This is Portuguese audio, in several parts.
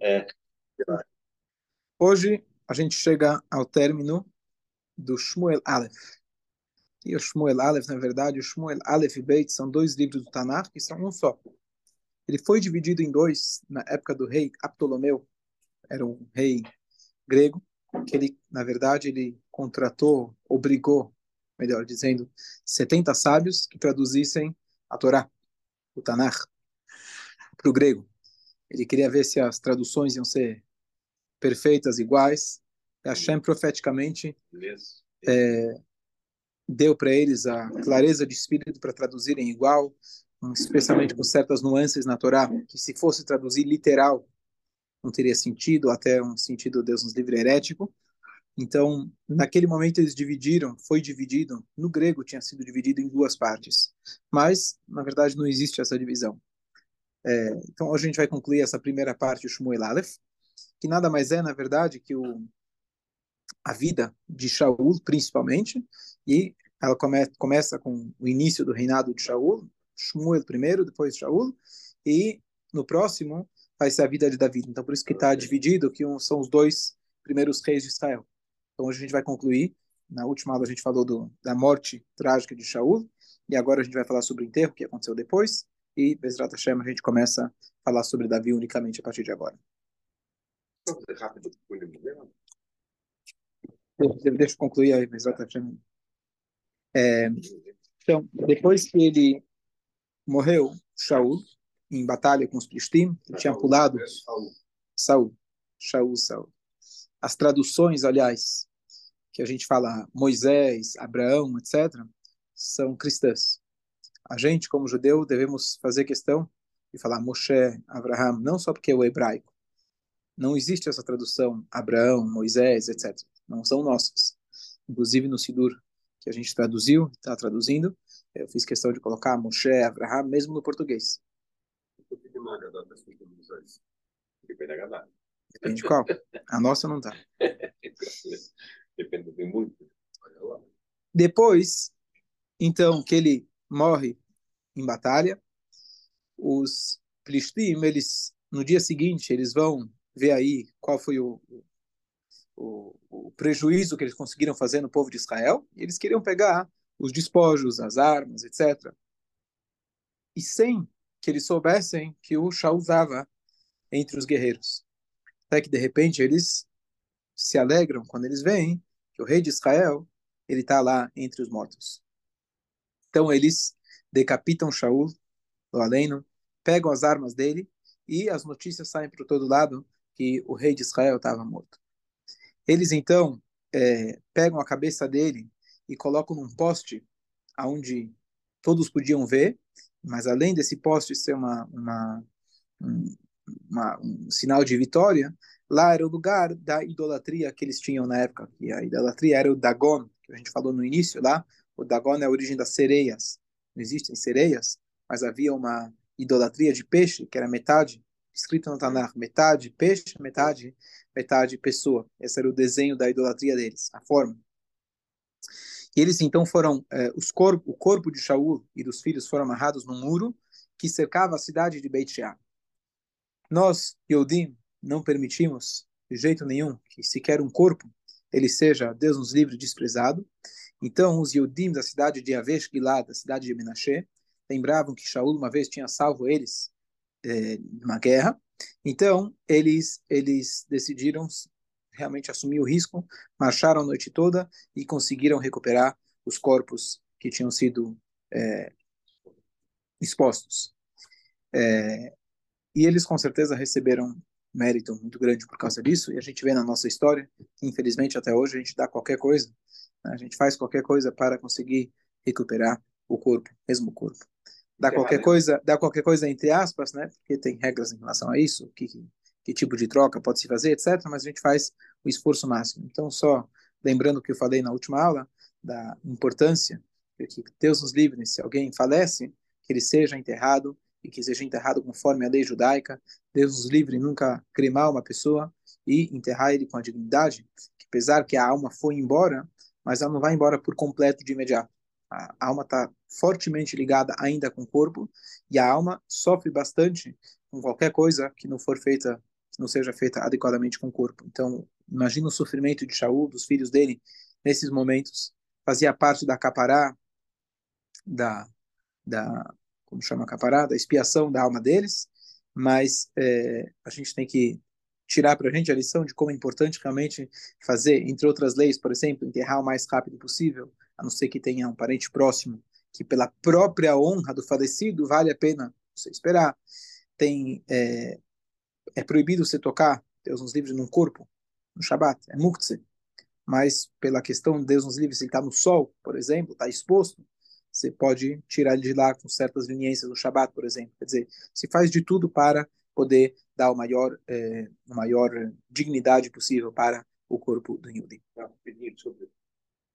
É. Hoje a gente chega ao término do Shmuel Aleph. E o Shmuel Aleph, na verdade, o Shmuel Aleph e Beit são dois livros do Tanakh que são um só. Ele foi dividido em dois na época do rei Ptolomeu, era um rei grego, que ele, na verdade, ele contratou, obrigou, melhor dizendo, 70 sábios que traduzissem a Torá, o Tanakh, para o grego. Ele queria ver se as traduções iam ser perfeitas, iguais. Hashem profeticamente é, deu para eles a clareza de espírito para traduzirem igual, especialmente com certas nuances na Torá, que se fosse traduzir literal, não teria sentido, até um sentido, Deus nos livre, herético. Então, naquele momento eles dividiram, foi dividido, no grego tinha sido dividido em duas partes, mas, na verdade, não existe essa divisão. É, então, hoje a gente vai concluir essa primeira parte do Shmuel Aleph, que nada mais é, na verdade, que o, a vida de Shaul, principalmente, e ela come, começa com o início do reinado de Shaul, Shmuel primeiro, depois Shaul, e no próximo vai ser a vida de Davi. Então, por isso que está dividido, que um, são os dois primeiros reis de Israel. Então, hoje a gente vai concluir. Na última aula a gente falou do, da morte trágica de Shaul, e agora a gente vai falar sobre o enterro, que aconteceu depois, e Bezrat Hashem a gente começa a falar sobre Davi unicamente a partir de agora. Deixa eu concluir aí, Bezrat Hashem. É, então, depois que ele morreu, Shaul, em batalha com os ele tinha pulado. Saul. Shaul, Saul. As traduções, aliás, que a gente fala Moisés, Abraão, etc., são cristãs. A gente, como judeu, devemos fazer questão de falar Moshe, Abraham, não só porque é o hebraico. Não existe essa tradução Abraão, Moisés, etc. Não são nossas. Inclusive no Sidur, que a gente traduziu, está traduzindo, eu fiz questão de colocar Moshe, Abraham, mesmo no português. Depende de qual. A nossa não está. Depende de muito. Depois, então, que ele morre em batalha, os Plishtim, eles, no dia seguinte, eles vão ver aí qual foi o, o, o prejuízo que eles conseguiram fazer no povo de Israel, eles queriam pegar os despojos, as armas, etc. E sem que eles soubessem que o Shaul estava entre os guerreiros. Até que, de repente, eles se alegram quando eles veem que o rei de Israel ele está lá entre os mortos. Então, eles decapitam Shaul, do aleno, pegam as armas dele e as notícias saem para todo lado que o rei de Israel estava morto. Eles, então, é, pegam a cabeça dele e colocam num poste aonde todos podiam ver, mas além desse poste ser uma, uma, um, uma, um sinal de vitória, lá era o lugar da idolatria que eles tinham na época, e a idolatria era o Dagon, que a gente falou no início lá, o Dagon é a origem das sereias, não existem sereias, mas havia uma idolatria de peixe, que era metade, escrito no Tanakh, metade peixe, metade, metade pessoa. Esse era o desenho da idolatria deles, a forma. E eles então foram, eh, os corpo, o corpo de Shaul e dos filhos foram amarrados num muro que cercava a cidade de Beit. Nós, Yodim, não permitimos de jeito nenhum que sequer um corpo ele seja, Deus nos livre, desprezado. Então, os Yodim da cidade de Avesh Gilad, da cidade de Menashe, lembravam que Shaul uma vez tinha salvo eles eh, numa guerra. Então, eles, eles decidiram realmente assumir o risco, marcharam a noite toda e conseguiram recuperar os corpos que tinham sido é, expostos. É, e eles com certeza receberam mérito muito grande por causa disso, e a gente vê na nossa história, infelizmente até hoje a gente dá qualquer coisa? A gente faz qualquer coisa para conseguir recuperar o corpo, mesmo o corpo. Dá qualquer coisa, dá qualquer coisa entre aspas, né? Porque tem regras em relação a isso, que, que tipo de troca pode se fazer, etc. Mas a gente faz o esforço máximo. Então, só lembrando o que eu falei na última aula, da importância de que Deus nos livre, se alguém falece, que ele seja enterrado e que seja enterrado conforme a lei judaica. Deus nos livre nunca cremar uma pessoa e enterrar ele com a dignidade, que apesar que a alma foi embora, mas ela não vai embora por completo de imediato. A alma está fortemente ligada ainda com o corpo e a alma sofre bastante com qualquer coisa que não for feita não seja feita adequadamente com o corpo. Então, imagina o sofrimento de Shaul, dos filhos dele, nesses momentos. Fazia parte da capará, da, da como chama capará, da expiação da alma deles, mas é, a gente tem que tirar para a gente a lição de como é importante realmente fazer, entre outras leis, por exemplo, enterrar o mais rápido possível, a não ser que tenha um parente próximo, que pela própria honra do falecido vale a pena você esperar. Tem é, é proibido você tocar Deus nos livres num corpo no Shabat, é muktzeh. Mas pela questão de Deus nos livres, ele está no sol, por exemplo, está exposto, você pode tirar ele de lá com certas leniências no Shabat, por exemplo. Quer dizer, se faz de tudo para poder dar o maior, é, a maior dignidade possível para o corpo do Yudi. sobre.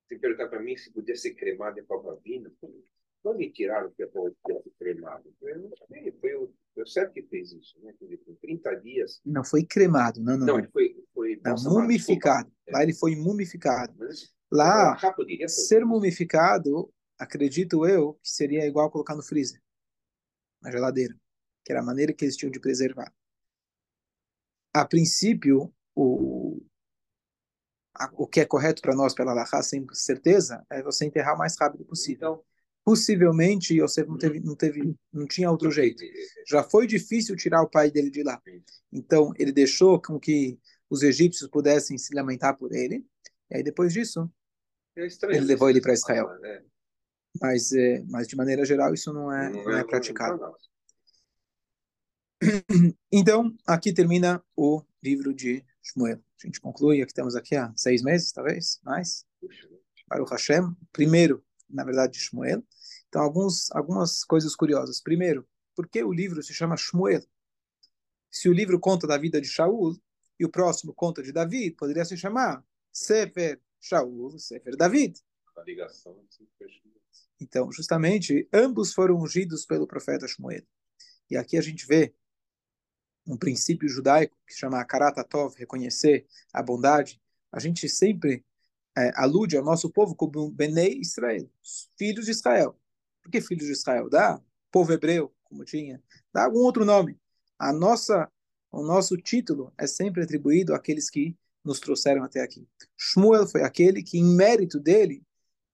Você perguntar para mim se podia ser cremado em Palmavina. Quando me tiraram que foi cremado? Eu não sei, foi o, certo que fez isso, né? Com 30 dias. Não foi cremado, não, não. Não, ele foi. foi não, mumificado. Lá ele foi mumificado. Mas, Lá, ser mumificado, acredito eu, que seria igual colocar no freezer, na geladeira que era a maneira que eles tinham de preservar. A princípio, o, a, o que é correto para nós pela Lahá, sem certeza, é você enterrar o mais rápido possível. Então, Possivelmente, Yosef não teve, não teve, não tinha outro jeito. Já foi difícil tirar o pai dele de lá. Então, ele deixou com que os egípcios pudessem se lamentar por ele. E aí, depois disso, é ele levou ele para Israel. É. Mas, é, mas, de maneira geral, isso não é, não é, é praticado. Então, aqui termina o livro de Shmuel. A gente conclui, aqui temos aqui há seis meses, talvez, mais. Para o Hashem, primeiro, na verdade, de Shmuel. Então, alguns, algumas coisas curiosas. Primeiro, por que o livro se chama Shmuel? Se o livro conta da vida de Shaul e o próximo conta de David, poderia se chamar Sefer Shaul, Sefer David. A ligação Então, justamente, ambos foram ungidos pelo profeta Shmuel. E aqui a gente vê um princípio judaico que chama Akaratatov, reconhecer a bondade, a gente sempre é, alude ao nosso povo como Benei Israel, filhos de Israel. Por que filhos de Israel? Dá povo hebreu, como tinha, dá algum outro nome. A nossa, o nosso título é sempre atribuído àqueles que nos trouxeram até aqui. Shmuel foi aquele que, em mérito dele,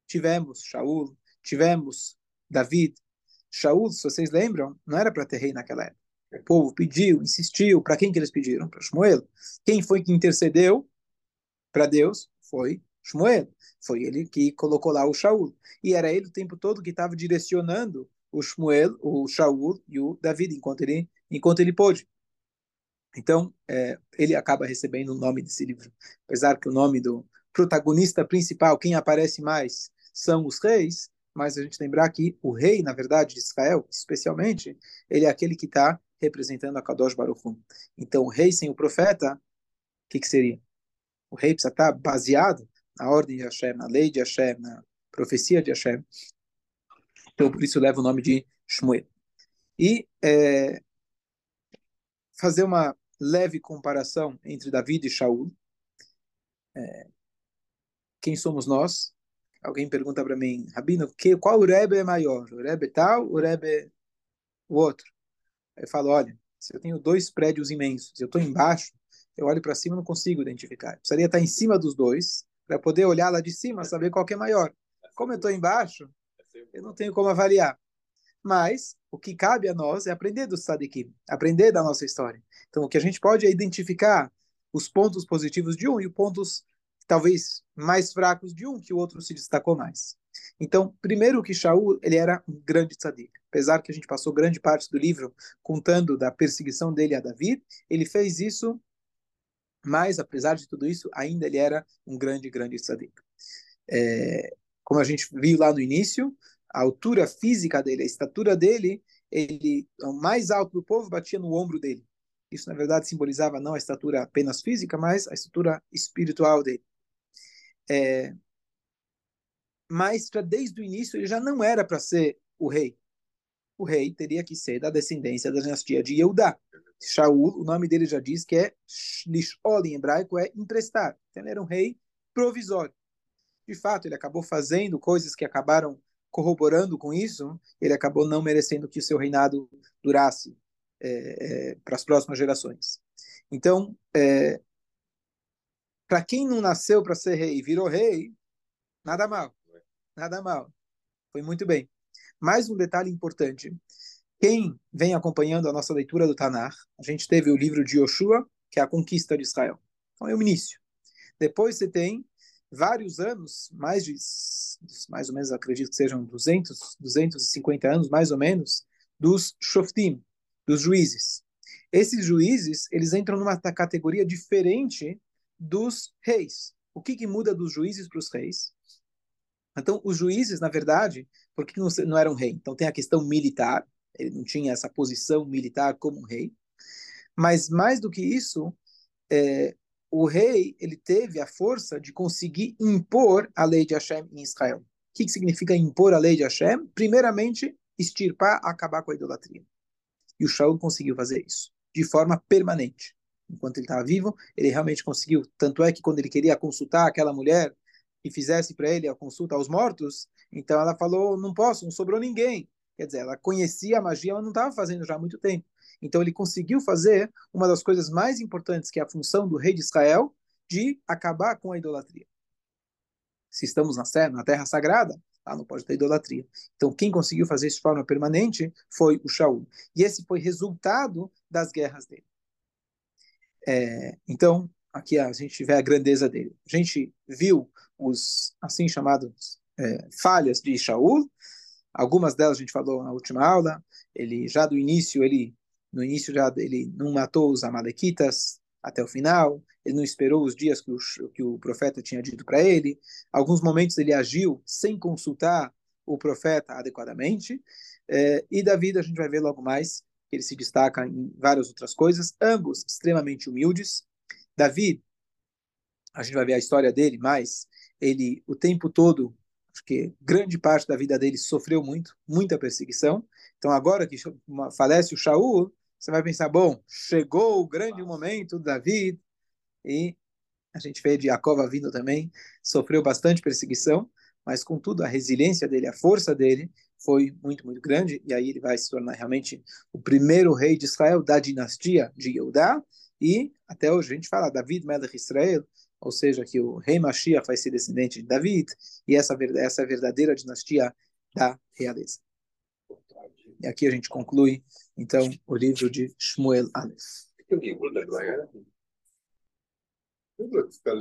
tivemos Shaul, tivemos David. Shaul, se vocês lembram, não era para ter rei naquela época. O povo pediu, insistiu. Para quem que eles pediram? Para Shmuel. Quem foi que intercedeu para Deus? Foi Shmuel. Foi ele que colocou lá o Shaul. E era ele o tempo todo que estava direcionando o Shmuel, o Shaul e o David, enquanto ele, enquanto ele pôde. Então, é, ele acaba recebendo o nome desse livro. Apesar que o nome do protagonista principal, quem aparece mais, são os reis, mas a gente lembrar que o rei, na verdade, de Israel, especialmente, ele é aquele que está representando a Kadosh Baruch. Então, o rei sem o profeta, o que, que seria? O rei precisa estar baseado na ordem de Hashem, na lei de Hashem, na profecia de Hashem. Então, por isso leva o nome de Shmuel. E é, fazer uma leve comparação entre David e Shaul. É, quem somos nós? Alguém pergunta para mim, Rabino, que, qual o Rebbe é maior? O Rebbe tal, o Rebbe o outro? Eu falo, olha, se eu tenho dois prédios imensos, eu estou embaixo, eu olho para cima e não consigo identificar. Eu precisaria estar em cima dos dois para poder olhar lá de cima, saber qual é maior. Como eu estou embaixo, eu não tenho como avaliar. Mas o que cabe a nós é aprender do Sadikim, aprender da nossa história. Então, o que a gente pode é identificar os pontos positivos de um e os pontos talvez mais fracos de um que o outro se destacou mais. Então, primeiro que Shaul, ele era um grande tzadik. Apesar que a gente passou grande parte do livro contando da perseguição dele a David, ele fez isso, mas apesar de tudo isso, ainda ele era um grande, grande tzadik. É, como a gente viu lá no início, a altura física dele, a estatura dele, ele, o mais alto do povo batia no ombro dele. Isso, na verdade, simbolizava não a estatura apenas física, mas a estatura espiritual dele. É, mas desde o início ele já não era para ser o rei. O rei teria que ser da descendência da dinastia de Yehudá. Shaul, o nome dele já diz que é Lishol em hebraico, é emprestar. Então ele era um rei provisório. De fato, ele acabou fazendo coisas que acabaram corroborando com isso, ele acabou não merecendo que o seu reinado durasse é, é, para as próximas gerações. Então, é, para quem não nasceu para ser rei e virou rei, nada mal. Nada mal. Foi muito bem. Mais um detalhe importante. Quem vem acompanhando a nossa leitura do Tanar, a gente teve o livro de Yoshua, que é a conquista de Israel. Então é o início. Depois você tem vários anos, mais de, mais ou menos, acredito que sejam 200, 250 anos, mais ou menos, dos shoftim, dos juízes. Esses juízes, eles entram numa categoria diferente dos reis. O que, que muda dos juízes para os reis? Então, os juízes, na verdade, por que não, não eram rei? Então, tem a questão militar, ele não tinha essa posição militar como rei. Mas, mais do que isso, é, o rei ele teve a força de conseguir impor a lei de Hashem em Israel. O que, que significa impor a lei de Hashem? Primeiramente, extirpar, acabar com a idolatria. E o Shaul conseguiu fazer isso de forma permanente. Enquanto ele estava vivo, ele realmente conseguiu. Tanto é que quando ele queria consultar aquela mulher que fizesse para ele a consulta aos mortos, então ela falou: não posso, não sobrou ninguém. Quer dizer, ela conhecia a magia, mas não estava fazendo já há muito tempo. Então ele conseguiu fazer uma das coisas mais importantes, que é a função do rei de Israel, de acabar com a idolatria. Se estamos na terra, na terra sagrada, lá não pode ter idolatria. Então quem conseguiu fazer isso de forma permanente foi o Shaul. E esse foi resultado das guerras dele. É, então, aqui a gente vê a grandeza dele. A gente viu os assim chamados é, falhas de Shaul. Algumas delas a gente falou na última aula. Ele já do início ele no início já ele não matou os amalequitas até o final. Ele não esperou os dias que o, que o profeta tinha dito para ele. Alguns momentos ele agiu sem consultar o profeta adequadamente. É, e Davi a gente vai ver logo mais ele se destaca em várias outras coisas, ambos extremamente humildes. Davi, a gente vai ver a história dele, mas ele o tempo todo, acho que grande parte da vida dele sofreu muito, muita perseguição. Então agora que falece o Shaul, você vai pensar, bom, chegou o grande momento, Davi, e a gente vê de Jacob vindo também, sofreu bastante perseguição, mas contudo a resiliência dele, a força dele foi muito, muito grande, e aí ele vai se tornar realmente o primeiro rei de Israel da dinastia de Yehudá, e até hoje a gente fala David Melech Israel, ou seja, que o rei Mashiach vai ser descendente de David, e essa, essa é a verdadeira dinastia da realeza. E aqui a gente conclui, então, o livro de Shmuel Aleph.